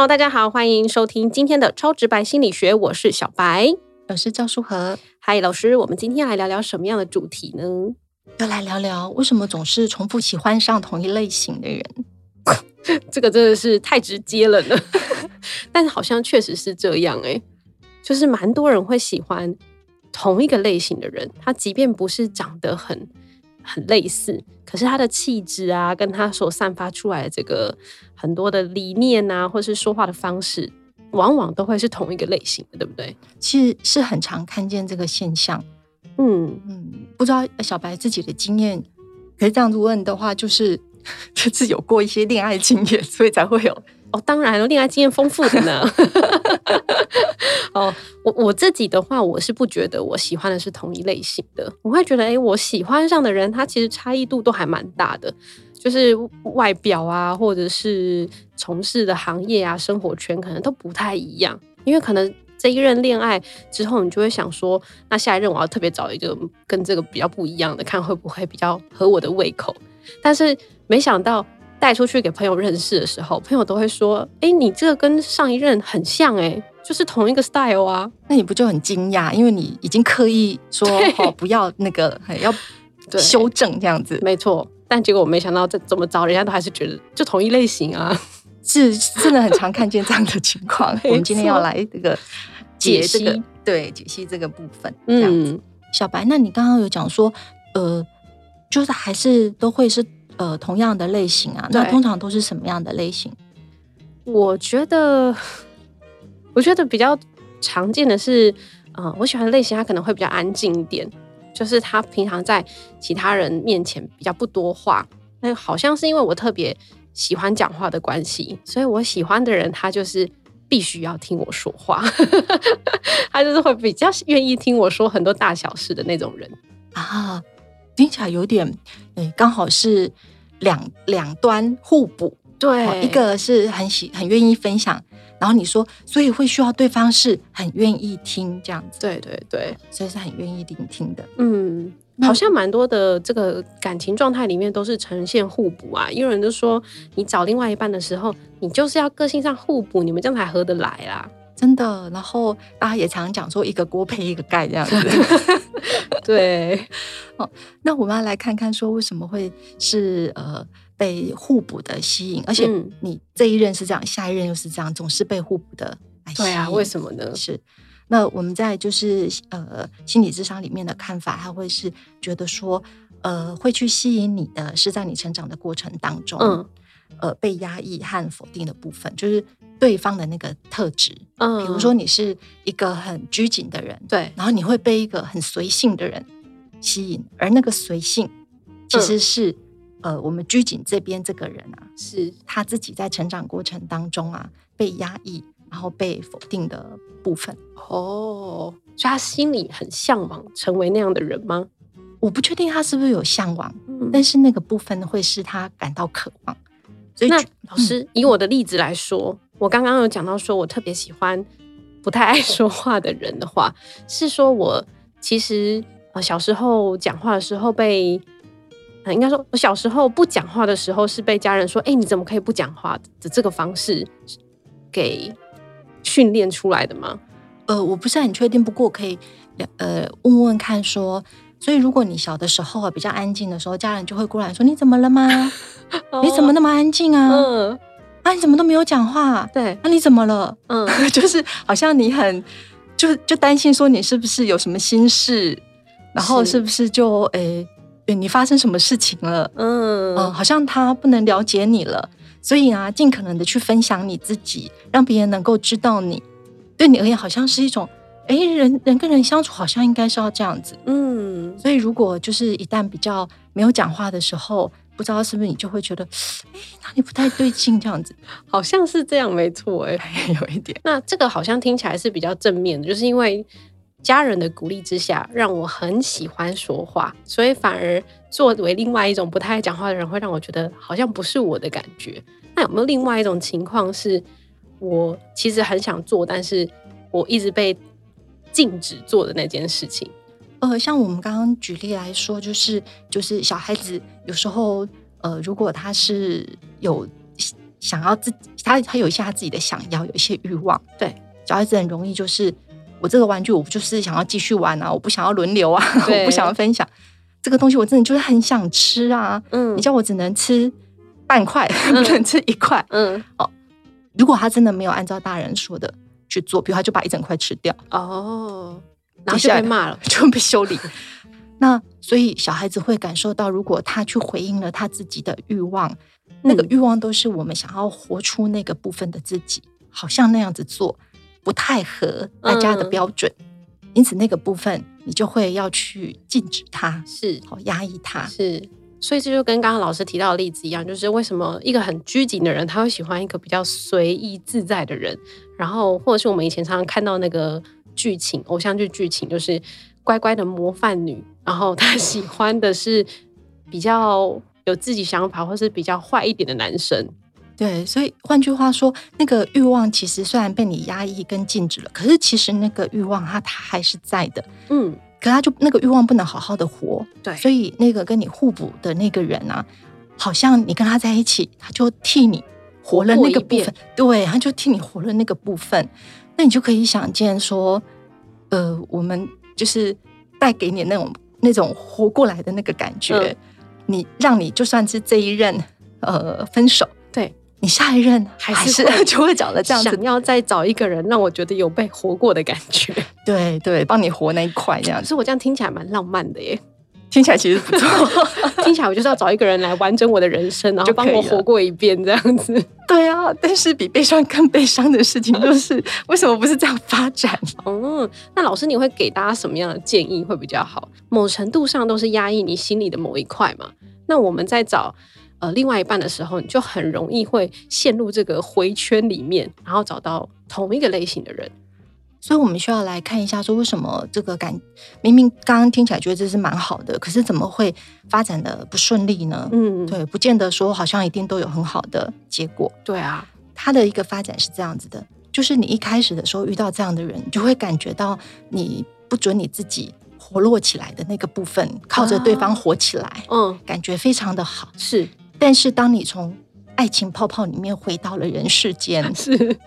Hello，大家好，欢迎收听今天的超直白心理学，我是小白，我是赵书和。嗨，老师，我们今天来聊聊什么样的主题呢？要来聊聊为什么总是重复喜欢上同一类型的人？这个真的是太直接了呢。但是好像确实是这样哎，就是蛮多人会喜欢同一个类型的人，他即便不是长得很很类似，可是他的气质啊，跟他所散发出来的这个很多的理念啊，或是说话的方式，往往都会是同一个类型的，对不对？其实是很常看见这个现象。嗯嗯，不知道小白自己的经验，可是这样子问的话，就是 就是有过一些恋爱经验，所以才会有。哦，当然了，恋爱经验丰富的呢。哦，我我自己的话，我是不觉得我喜欢的是同一类型的。我会觉得，哎，我喜欢上的人，他其实差异度都还蛮大的，就是外表啊，或者是从事的行业啊，生活圈可能都不太一样。因为可能这一任恋爱之后，你就会想说，那下一任我要特别找一个跟这个比较不一样的，看会不会比较合我的胃口。但是没想到。带出去给朋友认识的时候，朋友都会说：“哎，你这个跟上一任很像，哎，就是同一个 style 啊。”那你不就很惊讶？因为你已经刻意说哦，不要那个，要 修正这样子。没错，但结果我没想到这怎么着，人家都还是觉得就同一类型啊，是真的很常看见这样的情况。我们今天要来这个解析，对解析这个部分。嗯，小白，那你刚刚有讲说，呃，就是还是都会是。呃，同样的类型啊，那通常都是什么样的类型？我觉得，我觉得比较常见的是，嗯，我喜欢的类型，他可能会比较安静一点，就是他平常在其他人面前比较不多话。那好像是因为我特别喜欢讲话的关系，所以我喜欢的人，他就是必须要听我说话，他就是会比较愿意听我说很多大小事的那种人啊。听起来有点，诶，刚好是两两端互补。对，一个是很喜很愿意分享，然后你说，所以会需要对方是很愿意听这样子。对对对，所以是很愿意聆听的。嗯，好像蛮多的这个感情状态里面都是呈现互补啊。有人就说，你找另外一半的时候，你就是要个性上互补，你们这样才合得来啦。真的，然后大家也常讲说一个锅配一个盖这样子。对，哦，那我们要来看看说为什么会是呃被互补的吸引，而且你这一任是这样，下一任又是这样，总是被互补的来吸引。对啊，为什么呢？是那我们在就是呃心理智商里面的看法，他会是觉得说呃会去吸引你的是在你成长的过程当中，嗯，呃被压抑和否定的部分，就是。对方的那个特质，嗯，比如说你是一个很拘谨的人，对，然后你会被一个很随性的人吸引，而那个随性其实是呃，我们拘谨这边这个人啊，是他自己在成长过程当中啊被压抑，然后被否定的部分。哦，所以他心里很向往成为那样的人吗？我不确定他是不是有向往，但是那个部分会是他感到渴望。所以，老师以我的例子来说。我刚刚有讲到，说我特别喜欢不太爱说话的人的话，是说我其实呃小时候讲话的时候被，应该说我小时候不讲话的时候是被家人说，哎，你怎么可以不讲话的这个方式给训练出来的吗？呃，我不是很确定，不过可以呃问问看说，所以如果你小的时候啊比较安静的时候，家人就会过来说，你怎么了吗？你怎么那么安静啊？嗯。啊，你怎么都没有讲话？对，那你怎么了？嗯，就是好像你很，就就担心说你是不是有什么心事，然后是不是就诶，你发生什么事情了？嗯嗯，好像他不能了解你了，所以啊，尽可能的去分享你自己，让别人能够知道你，对你而言好像是一种，哎，人人跟人相处好像应该是要这样子。嗯，所以如果就是一旦比较没有讲话的时候。不知道是不是你就会觉得，哎，哪里不太对劲？这样子，好像是这样，没错，哎，有一点。那这个好像听起来是比较正面的，就是因为家人的鼓励之下，让我很喜欢说话，所以反而作为另外一种不太爱讲话的人，会让我觉得好像不是我的感觉。那有没有另外一种情况，是我其实很想做，但是我一直被禁止做的那件事情？呃，像我们刚刚举例来说，就是就是小孩子有时候，呃，如果他是有想要自己，他他有一些他自己的想要，有一些欲望。对，小孩子很容易就是我这个玩具，我就是想要继续玩啊，我不想要轮流啊，我不想要分享。这个东西，我真的就是很想吃啊。嗯，你叫我只能吃半块，不能吃一块。嗯，哦，如果他真的没有按照大人说的去做，比如他就把一整块吃掉，哦，然后就被骂了，就被修理。那所以小孩子会感受到，如果他去回应了他自己的欲望，那个欲望都是我们想要活出那个部分的自己，好像那样子做不太合大家的标准，因此那个部分你就会要去禁止他，是好压抑他，是。所以这就跟刚刚老师提到的例子一样，就是为什么一个很拘谨的人，他会喜欢一个比较随意自在的人，然后或者是我们以前常常看到那个剧情，偶像剧剧情，就是乖乖的模范女。然后她喜欢的是比较有自己想法，或是比较坏一点的男生。对，所以换句话说，那个欲望其实虽然被你压抑跟禁止了，可是其实那个欲望它它还是在的。嗯，可他就那个欲望不能好好的活。对，所以那个跟你互补的那个人啊，好像你跟他在一起，他就替你活了那个部分。对，他就替你活了那个部分。那你就可以想见说，呃，我们就是带给你那种。那种活过来的那个感觉，你让你就算是这一任呃分手，对你下一任还是 就会找了这样子，想要再找一个人让我觉得有被活过的感觉，对对，帮你活那一块这样。可是我这样听起来蛮浪漫的耶。听起来其实不错，听起来我就是要找一个人来完整我的人生，然后帮我活过一遍这样子。对啊，但是比悲伤更悲伤的事情就是，为什么不是这样发展？嗯，那老师你会给大家什么样的建议会比较好？某程度上都是压抑你心里的某一块嘛。那我们在找呃另外一半的时候，你就很容易会陷入这个回圈里面，然后找到同一个类型的人。所以，我们需要来看一下，说为什么这个感明明刚刚听起来觉得这是蛮好的，可是怎么会发展的不顺利呢？嗯，对，不见得说好像一定都有很好的结果。对啊，它的一个发展是这样子的，就是你一开始的时候遇到这样的人，你就会感觉到你不准你自己活络起来的那个部分，靠着对方活起来，嗯，感觉非常的好。是，但是当你从爱情泡泡里面回到了人世间，是。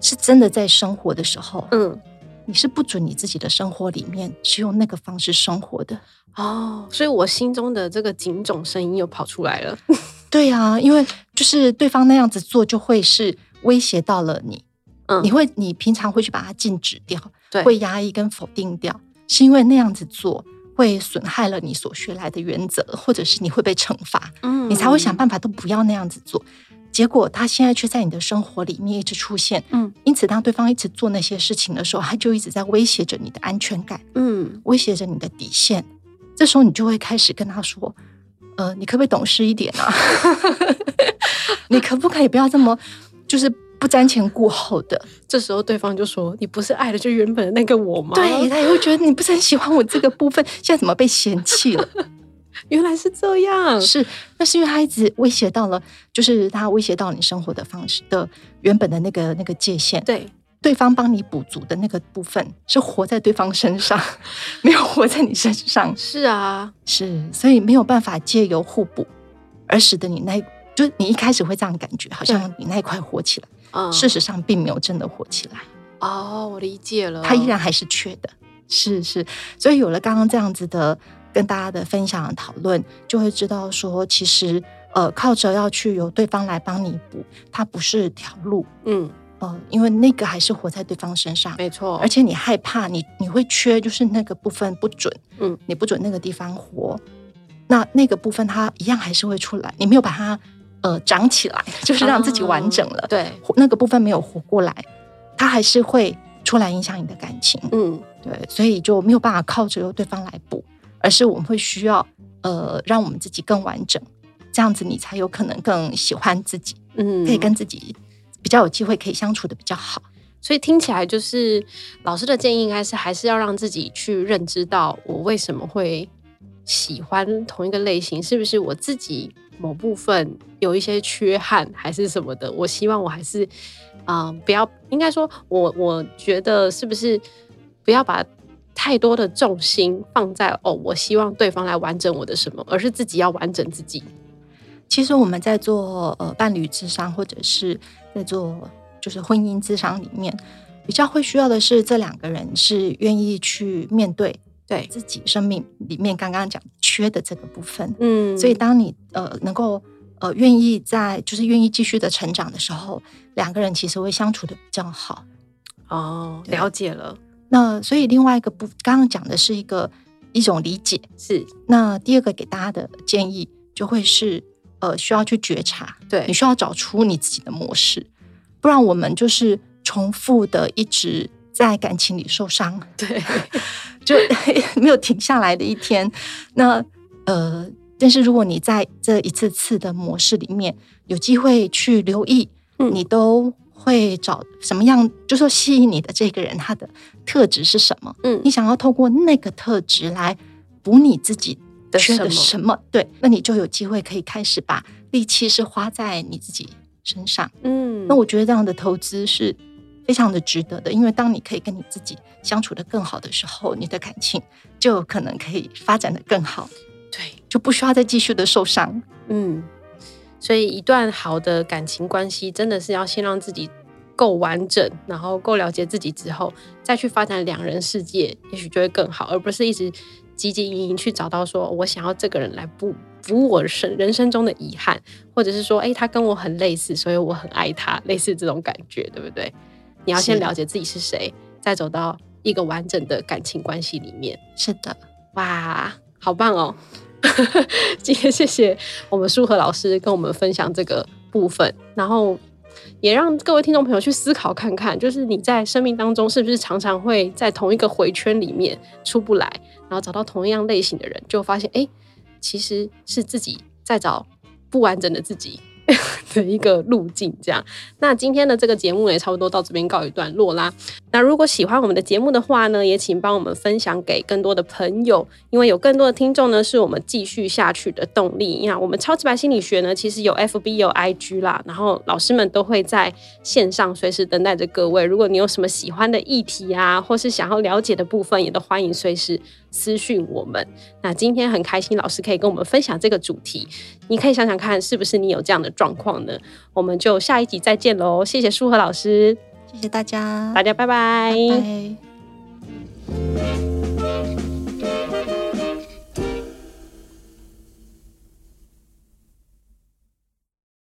是真的在生活的时候，嗯，你是不准你自己的生活里面是用那个方式生活的。哦，所以我心中的这个警种声音又跑出来了。对啊，因为就是对方那样子做，就会是威胁到了你，嗯，你会你平常会去把它禁止掉，对，会压抑跟否定掉，是因为那样子做会损害了你所学来的原则，或者是你会被惩罚，嗯，你才会想办法都不要那样子做。结果他现在却在你的生活里面一直出现，嗯，因此当对方一直做那些事情的时候，他就一直在威胁着你的安全感，嗯，威胁着你的底线。这时候你就会开始跟他说：“呃，你可不可以懂事一点啊？你可不可以不要这么就是不瞻前顾后的？”这时候对方就说：“你不是爱的就原本的那个我吗？”对他也会觉得你不是很喜欢我这个部分，现在怎么被嫌弃了？原来是这样，是那是因为他一直威胁到了，就是他威胁到你生活的方式的原本的那个那个界限。对，对方帮你补足的那个部分是活在对方身上，没有活在你身上。是啊，是，所以没有办法借由互补而使得你那，就你一开始会这样感觉，好像你那一块火起来，嗯，事实上并没有真的火起来。哦，我理解了，他依然还是缺的。是是，所以有了刚刚这样子的。跟大家的分享讨论，就会知道说，其实呃，靠着要去由对方来帮你补，它不是条路，嗯呃，因为那个还是活在对方身上，没错。而且你害怕，你你会缺，就是那个部分不准，嗯，你不准那个地方活，那那个部分它一样还是会出来，你没有把它呃长起来，就是让自己完整了，对，那个部分没有活过来，它还是会出来影响你的感情，嗯，对，所以就没有办法靠着由对方来补。而是我们会需要，呃，让我们自己更完整，这样子你才有可能更喜欢自己，嗯，可以跟自己比较有机会可以相处的比较好。所以听起来就是老师的建议，应该是还是要让自己去认知到我为什么会喜欢同一个类型，是不是我自己某部分有一些缺憾，还是什么的？我希望我还是啊，不要应该说，我我觉得是不是不要把。太多的重心放在哦，我希望对方来完整我的什么，而是自己要完整自己。其实我们在做呃伴侣智商，或者是在做就是婚姻智商里面，比较会需要的是这两个人是愿意去面对对。自己生命里面刚刚讲缺的这个部分。嗯，所以当你呃能够呃愿意在就是愿意继续的成长的时候，两个人其实会相处的比较好。哦，了解了。那所以另外一个不，刚刚讲的是一个一种理解，是。那第二个给大家的建议就会是，呃，需要去觉察，对。你需要找出你自己的模式，不然我们就是重复的一直在感情里受伤，对，就 没有停下来的一天。那呃，但是如果你在这一次次的模式里面有机会去留意，嗯你都。会找什么样，就说吸引你的这个人，他的特质是什么？嗯，你想要透过那个特质来补你自己缺的什么？对，那你就有机会可以开始把力气是花在你自己身上。嗯，那我觉得这样的投资是非常的值得的，因为当你可以跟你自己相处的更好的时候，你的感情就可能可以发展的更好。对，就不需要再继续的受伤。嗯。所以，一段好的感情关系，真的是要先让自己够完整，然后够了解自己之后，再去发展两人世界，也许就会更好，而不是一直汲汲营营去找到说我想要这个人来补补我生人生中的遗憾，或者是说，哎，他跟我很类似，所以我很爱他，类似这种感觉，对不对？你要先了解自己是谁，再走到一个完整的感情关系里面。是的，哇，好棒哦！今天谢谢我们舒和老师跟我们分享这个部分，然后也让各位听众朋友去思考看看，就是你在生命当中是不是常常会在同一个回圈里面出不来，然后找到同样类型的人，就发现哎，其实是自己在找不完整的自己。的一个路径，这样。那今天的这个节目也差不多到这边告一段落啦。那如果喜欢我们的节目的话呢，也请帮我们分享给更多的朋友，因为有更多的听众呢，是我们继续下去的动力。你看，我们超级白心理学呢，其实有 FB 有 IG 啦，然后老师们都会在线上随时等待着各位。如果你有什么喜欢的议题啊，或是想要了解的部分，也都欢迎随时。私讯我们，那今天很开心，老师可以跟我们分享这个主题。你可以想想看，是不是你有这样的状况呢我们就下一集再见喽。谢谢舒和老师。谢谢大家。大家拜拜。